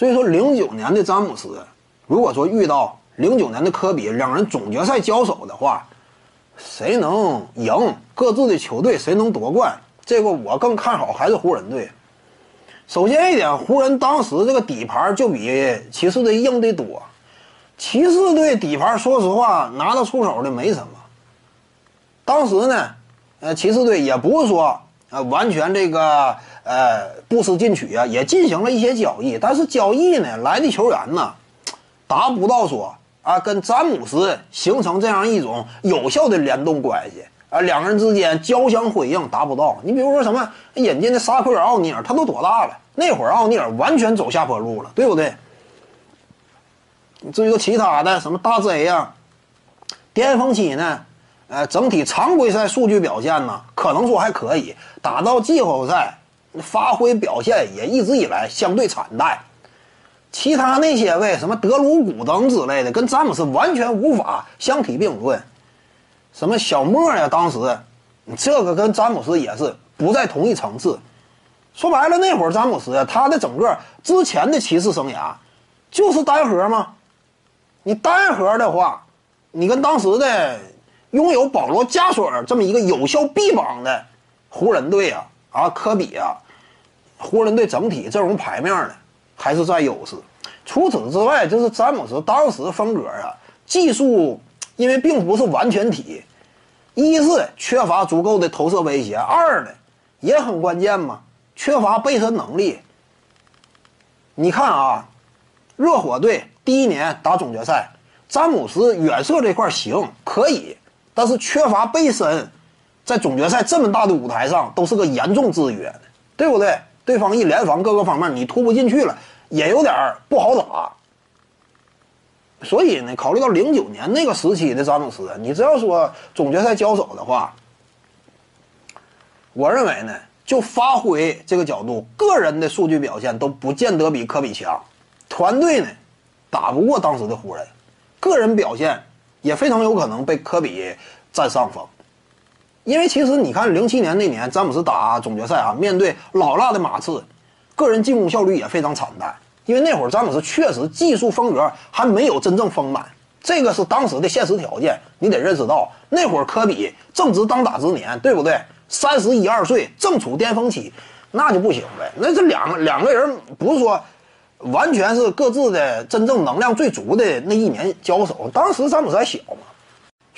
所以说，零九年的詹姆斯，如果说遇到零九年的科比，两人总决赛交手的话，谁能赢各自的球队，谁能夺冠？这个我更看好还是湖人队。首先一点，湖人当时这个底盘就比骑士队硬得多。骑士队底盘说实话拿得出手的没什么。当时呢，呃，骑士队也不是说呃完全这个呃不思进取啊，也进行了一些交易，但是交易呢来的球员呢，达不到说啊跟詹姆斯形成这样一种有效的联动关系啊，两个人之间交相辉映达不到。你比如说什么引进的沙奎尔奥尼尔，他都多大了？那会儿奥尼尔完全走下坡路了，对不对？至于说其他的什么大 Z 呀，巅峰期呢，呃，整体常规赛数据表现呢，可能说还可以，打到季后赛，发挥表现也一直以来相对惨淡。其他那些位什么德鲁古等之类的，跟詹姆斯完全无法相提并论。什么小莫呀，当时这个跟詹姆斯也是不在同一层次。说白了，那会儿詹姆斯他的整个之前的骑士生涯就是单核吗？你单核的话，你跟当时的拥有保罗加索尔这么一个有效臂膀的湖人队啊啊科比啊，湖人队整体阵容牌面呢还是占优势。除此之外，就是詹姆斯当时风格啊，技术因为并不是完全体，一是缺乏足够的投射威胁，二呢也很关键嘛，缺乏背身能力。你看啊，热火队。第一年打总决赛，詹姆斯远射这块行可以，但是缺乏背身，在总决赛这么大的舞台上都是个严重制约的，对不对？对方一联防各个方面你突不进去了，也有点不好打。所以呢，考虑到零九年那个时期的詹姆斯，你只要说总决赛交手的话，我认为呢，就发挥这个角度，个人的数据表现都不见得比科比强，团队呢。打不过当时的湖人，个人表现也非常有可能被科比占上风，因为其实你看零七年那年詹姆斯打总决赛啊，面对老辣的马刺，个人进攻效率也非常惨淡，因为那会儿詹姆斯确实技术风格还没有真正丰满，这个是当时的现实条件，你得认识到那会儿科比正值当打之年，对不对？三十一二岁正处巅峰期，那就不行呗，那这两两个人不是说。完全是各自的真正能量最足的那一年交手，当时詹姆斯还小嘛。